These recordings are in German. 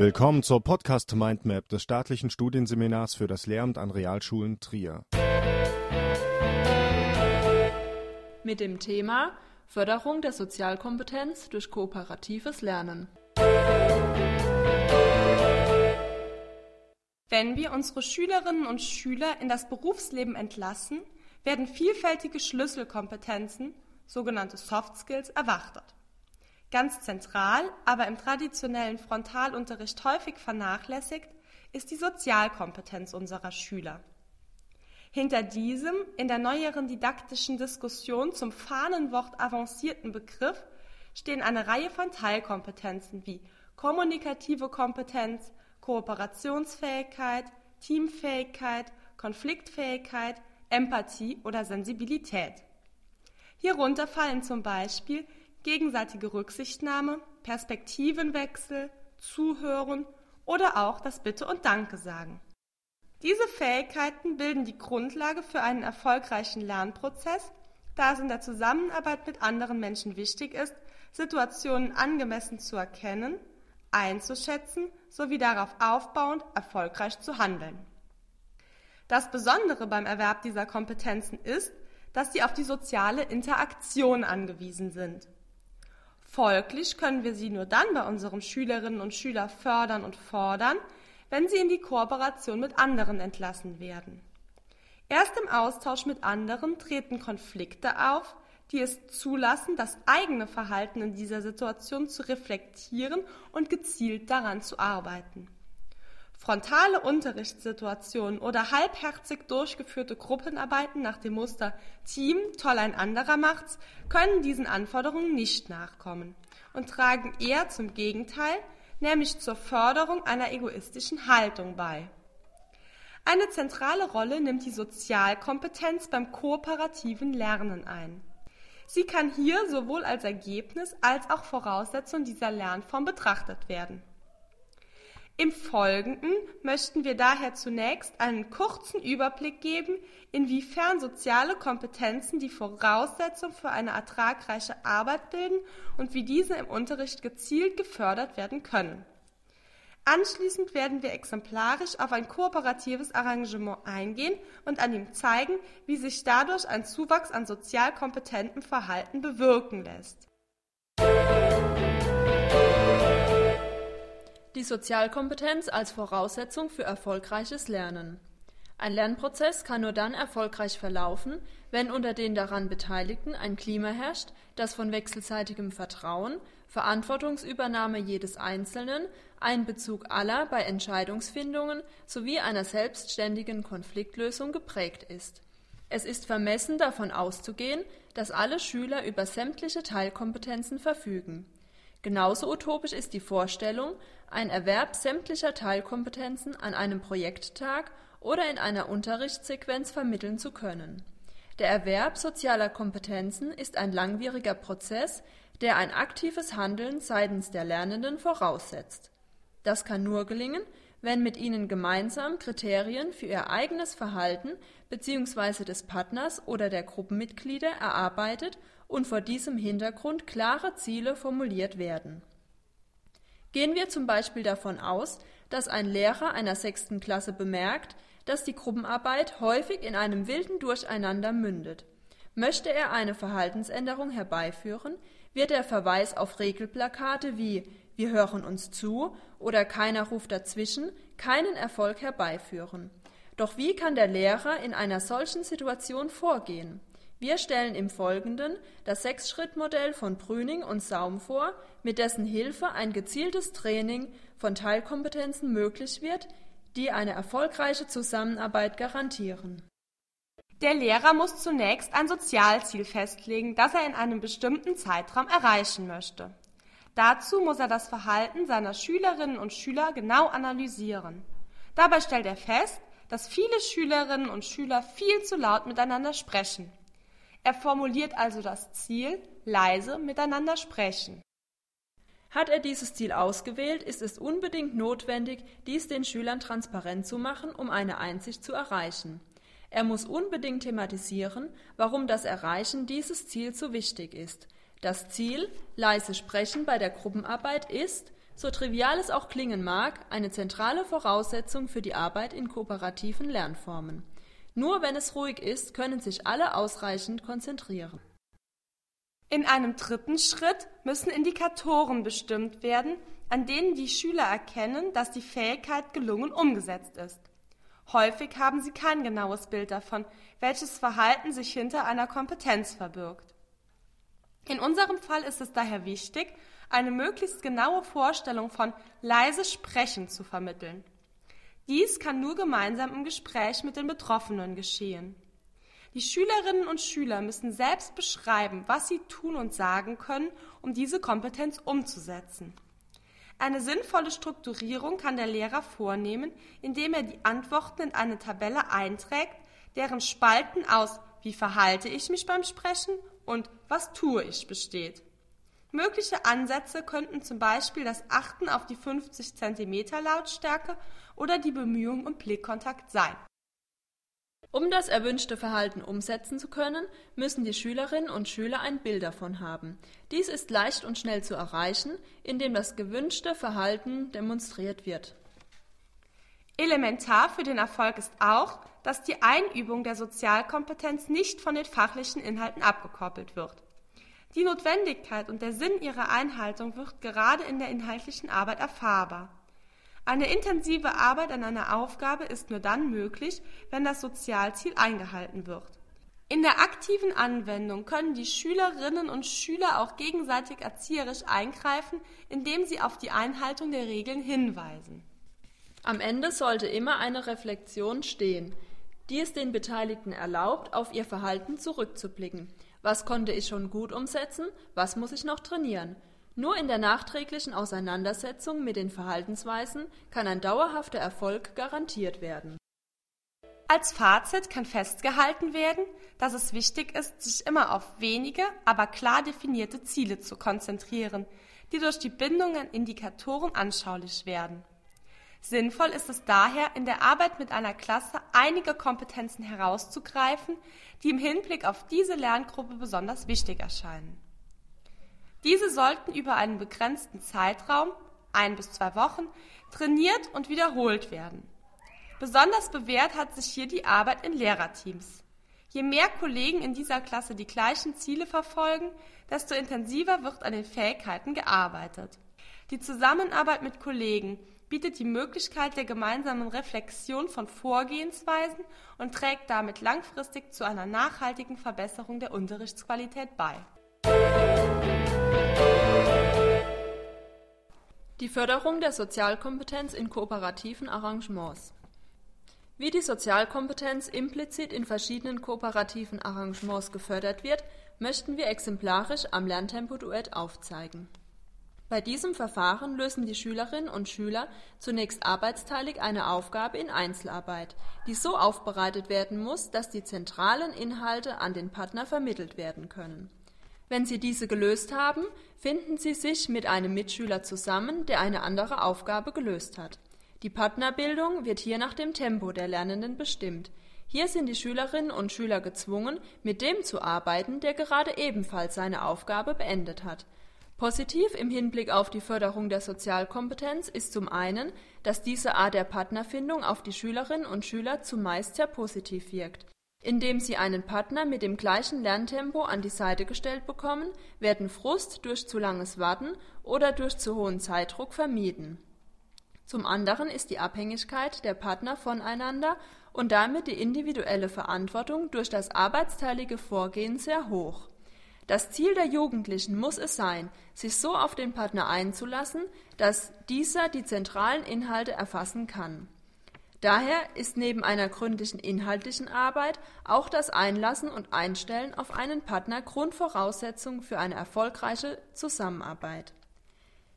Willkommen zur Podcast Mindmap des staatlichen Studienseminars für das Lehramt an Realschulen Trier. Mit dem Thema Förderung der Sozialkompetenz durch kooperatives Lernen. Wenn wir unsere Schülerinnen und Schüler in das Berufsleben entlassen, werden vielfältige Schlüsselkompetenzen, sogenannte Soft Skills, erwartet. Ganz zentral, aber im traditionellen Frontalunterricht häufig vernachlässigt, ist die Sozialkompetenz unserer Schüler. Hinter diesem in der neueren didaktischen Diskussion zum Fahnenwort avancierten Begriff stehen eine Reihe von Teilkompetenzen wie kommunikative Kompetenz, Kooperationsfähigkeit, Teamfähigkeit, Konfliktfähigkeit, Empathie oder Sensibilität. Hierunter fallen zum Beispiel gegenseitige Rücksichtnahme, Perspektivenwechsel, Zuhören oder auch das Bitte und Danke sagen. Diese Fähigkeiten bilden die Grundlage für einen erfolgreichen Lernprozess, da es in der Zusammenarbeit mit anderen Menschen wichtig ist, Situationen angemessen zu erkennen, einzuschätzen sowie darauf aufbauend erfolgreich zu handeln. Das Besondere beim Erwerb dieser Kompetenzen ist, dass sie auf die soziale Interaktion angewiesen sind. Folglich können wir sie nur dann bei unseren Schülerinnen und Schülern fördern und fordern, wenn sie in die Kooperation mit anderen entlassen werden. Erst im Austausch mit anderen treten Konflikte auf, die es zulassen, das eigene Verhalten in dieser Situation zu reflektieren und gezielt daran zu arbeiten. Frontale Unterrichtssituationen oder halbherzig durchgeführte Gruppenarbeiten nach dem Muster Team, toll ein anderer macht's, können diesen Anforderungen nicht nachkommen und tragen eher zum Gegenteil, nämlich zur Förderung einer egoistischen Haltung bei. Eine zentrale Rolle nimmt die Sozialkompetenz beim kooperativen Lernen ein. Sie kann hier sowohl als Ergebnis als auch Voraussetzung dieser Lernform betrachtet werden. Im Folgenden möchten wir daher zunächst einen kurzen Überblick geben, inwiefern soziale Kompetenzen die Voraussetzung für eine ertragreiche Arbeit bilden und wie diese im Unterricht gezielt gefördert werden können. Anschließend werden wir exemplarisch auf ein kooperatives Arrangement eingehen und an ihm zeigen, wie sich dadurch ein Zuwachs an sozial kompetentem Verhalten bewirken lässt. Die Sozialkompetenz als Voraussetzung für erfolgreiches Lernen. Ein Lernprozess kann nur dann erfolgreich verlaufen, wenn unter den daran Beteiligten ein Klima herrscht, das von wechselseitigem Vertrauen, Verantwortungsübernahme jedes Einzelnen, Einbezug aller bei Entscheidungsfindungen sowie einer selbstständigen Konfliktlösung geprägt ist. Es ist vermessen davon auszugehen, dass alle Schüler über sämtliche Teilkompetenzen verfügen. Genauso utopisch ist die Vorstellung, ein Erwerb sämtlicher Teilkompetenzen an einem Projekttag oder in einer Unterrichtssequenz vermitteln zu können. Der Erwerb sozialer Kompetenzen ist ein langwieriger Prozess, der ein aktives Handeln seitens der Lernenden voraussetzt. Das kann nur gelingen, wenn mit ihnen gemeinsam Kriterien für ihr eigenes Verhalten bzw. des Partners oder der Gruppenmitglieder erarbeitet und vor diesem Hintergrund klare Ziele formuliert werden. Gehen wir zum Beispiel davon aus, dass ein Lehrer einer sechsten Klasse bemerkt, dass die Gruppenarbeit häufig in einem wilden Durcheinander mündet. Möchte er eine Verhaltensänderung herbeiführen, wird der Verweis auf Regelplakate wie Wir hören uns zu oder Keiner ruft dazwischen keinen Erfolg herbeiführen. Doch wie kann der Lehrer in einer solchen Situation vorgehen? Wir stellen im Folgenden das Sechs-Schritt-Modell von Brüning und Saum vor, mit dessen Hilfe ein gezieltes Training von Teilkompetenzen möglich wird, die eine erfolgreiche Zusammenarbeit garantieren. Der Lehrer muss zunächst ein Sozialziel festlegen, das er in einem bestimmten Zeitraum erreichen möchte. Dazu muss er das Verhalten seiner Schülerinnen und Schüler genau analysieren. Dabei stellt er fest, dass viele Schülerinnen und Schüler viel zu laut miteinander sprechen. Er formuliert also das Ziel, leise miteinander sprechen. Hat er dieses Ziel ausgewählt, ist es unbedingt notwendig, dies den Schülern transparent zu machen, um eine Einsicht zu erreichen. Er muss unbedingt thematisieren, warum das Erreichen dieses Ziels so wichtig ist. Das Ziel, leise sprechen bei der Gruppenarbeit, ist, so trivial es auch klingen mag, eine zentrale Voraussetzung für die Arbeit in kooperativen Lernformen. Nur wenn es ruhig ist, können sich alle ausreichend konzentrieren. In einem dritten Schritt müssen Indikatoren bestimmt werden, an denen die Schüler erkennen, dass die Fähigkeit gelungen umgesetzt ist. Häufig haben sie kein genaues Bild davon, welches Verhalten sich hinter einer Kompetenz verbirgt. In unserem Fall ist es daher wichtig, eine möglichst genaue Vorstellung von leise Sprechen zu vermitteln. Dies kann nur gemeinsam im Gespräch mit den Betroffenen geschehen. Die Schülerinnen und Schüler müssen selbst beschreiben, was sie tun und sagen können, um diese Kompetenz umzusetzen. Eine sinnvolle Strukturierung kann der Lehrer vornehmen, indem er die Antworten in eine Tabelle einträgt, deren Spalten aus wie verhalte ich mich beim Sprechen und was tue ich besteht. Mögliche Ansätze könnten zum Beispiel das Achten auf die 50 cm Lautstärke oder die Bemühung um Blickkontakt sein. Um das erwünschte Verhalten umsetzen zu können, müssen die Schülerinnen und Schüler ein Bild davon haben. Dies ist leicht und schnell zu erreichen, indem das gewünschte Verhalten demonstriert wird. Elementar für den Erfolg ist auch, dass die Einübung der Sozialkompetenz nicht von den fachlichen Inhalten abgekoppelt wird. Die Notwendigkeit und der Sinn ihrer Einhaltung wird gerade in der inhaltlichen Arbeit erfahrbar. Eine intensive Arbeit an einer Aufgabe ist nur dann möglich, wenn das Sozialziel eingehalten wird. In der aktiven Anwendung können die Schülerinnen und Schüler auch gegenseitig erzieherisch eingreifen, indem sie auf die Einhaltung der Regeln hinweisen. Am Ende sollte immer eine Reflexion stehen, die es den Beteiligten erlaubt, auf ihr Verhalten zurückzublicken. Was konnte ich schon gut umsetzen? Was muss ich noch trainieren? Nur in der nachträglichen Auseinandersetzung mit den Verhaltensweisen kann ein dauerhafter Erfolg garantiert werden. Als Fazit kann festgehalten werden, dass es wichtig ist, sich immer auf wenige, aber klar definierte Ziele zu konzentrieren, die durch die Bindung an Indikatoren anschaulich werden. Sinnvoll ist es daher, in der Arbeit mit einer Klasse einige Kompetenzen herauszugreifen, die im Hinblick auf diese Lerngruppe besonders wichtig erscheinen. Diese sollten über einen begrenzten Zeitraum, ein bis zwei Wochen, trainiert und wiederholt werden. Besonders bewährt hat sich hier die Arbeit in Lehrerteams. Je mehr Kollegen in dieser Klasse die gleichen Ziele verfolgen, desto intensiver wird an den Fähigkeiten gearbeitet. Die Zusammenarbeit mit Kollegen bietet die Möglichkeit der gemeinsamen Reflexion von Vorgehensweisen und trägt damit langfristig zu einer nachhaltigen Verbesserung der Unterrichtsqualität bei. Die Förderung der Sozialkompetenz in kooperativen Arrangements. Wie die Sozialkompetenz implizit in verschiedenen kooperativen Arrangements gefördert wird, möchten wir exemplarisch am Lerntempo-Duett aufzeigen. Bei diesem Verfahren lösen die Schülerinnen und Schüler zunächst arbeitsteilig eine Aufgabe in Einzelarbeit, die so aufbereitet werden muss, dass die zentralen Inhalte an den Partner vermittelt werden können. Wenn Sie diese gelöst haben, finden Sie sich mit einem Mitschüler zusammen, der eine andere Aufgabe gelöst hat. Die Partnerbildung wird hier nach dem Tempo der Lernenden bestimmt. Hier sind die Schülerinnen und Schüler gezwungen, mit dem zu arbeiten, der gerade ebenfalls seine Aufgabe beendet hat. Positiv im Hinblick auf die Förderung der Sozialkompetenz ist zum einen, dass diese Art der Partnerfindung auf die Schülerinnen und Schüler zumeist sehr positiv wirkt. Indem sie einen Partner mit dem gleichen Lerntempo an die Seite gestellt bekommen, werden Frust durch zu langes Warten oder durch zu hohen Zeitdruck vermieden. Zum anderen ist die Abhängigkeit der Partner voneinander und damit die individuelle Verantwortung durch das arbeitsteilige Vorgehen sehr hoch. Das Ziel der Jugendlichen muss es sein, sich so auf den Partner einzulassen, dass dieser die zentralen Inhalte erfassen kann. Daher ist neben einer gründlichen inhaltlichen Arbeit auch das Einlassen und Einstellen auf einen Partner Grundvoraussetzung für eine erfolgreiche Zusammenarbeit.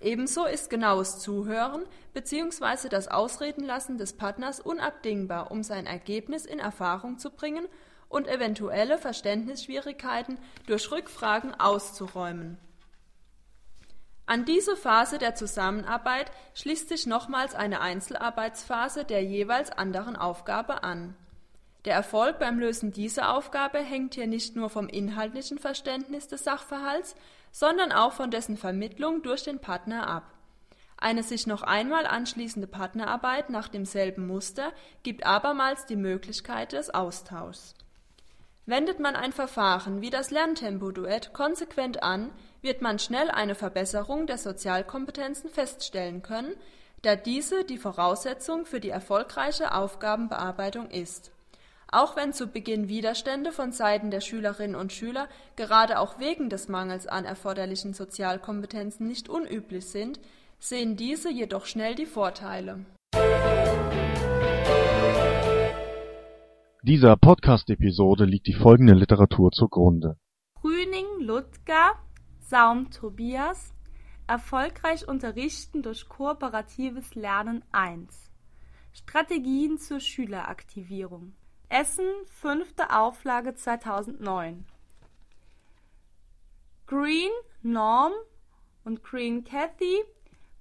Ebenso ist genaues Zuhören bzw. das Ausredenlassen des Partners unabdingbar, um sein Ergebnis in Erfahrung zu bringen und eventuelle Verständnisschwierigkeiten durch Rückfragen auszuräumen an diese Phase der Zusammenarbeit schließt sich nochmals eine Einzelarbeitsphase der jeweils anderen Aufgabe an. Der Erfolg beim Lösen dieser Aufgabe hängt hier nicht nur vom inhaltlichen Verständnis des Sachverhalts, sondern auch von dessen Vermittlung durch den Partner ab. Eine sich noch einmal anschließende Partnerarbeit nach demselben Muster gibt abermals die Möglichkeit des Austauschs. Wendet man ein Verfahren wie das Lerntempo-Duett konsequent an, wird man schnell eine Verbesserung der Sozialkompetenzen feststellen können, da diese die Voraussetzung für die erfolgreiche Aufgabenbearbeitung ist. Auch wenn zu Beginn Widerstände von Seiten der Schülerinnen und Schüler gerade auch wegen des Mangels an erforderlichen Sozialkompetenzen nicht unüblich sind, sehen diese jedoch schnell die Vorteile. Dieser Podcast-Episode liegt die folgende Literatur zugrunde: Grüning Ludger, Saum Tobias, Erfolgreich unterrichten durch kooperatives Lernen 1. Strategien zur Schüleraktivierung. Essen, fünfte Auflage 2009. Green, Norm und Green Cathy,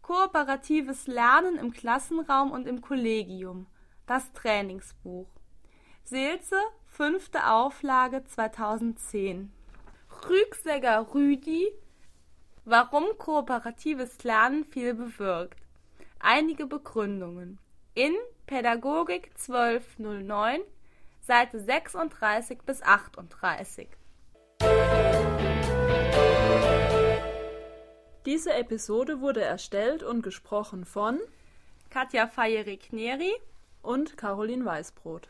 Kooperatives Lernen im Klassenraum und im Kollegium. Das Trainingsbuch. Seelze, fünfte Auflage 2010. Rügsegger Rüdi, Warum kooperatives Lernen viel bewirkt. Einige Begründungen. In Pädagogik 1209, Seite 36 bis 38. Diese Episode wurde erstellt und gesprochen von Katja Fayeri-Kneri und Caroline Weißbrot.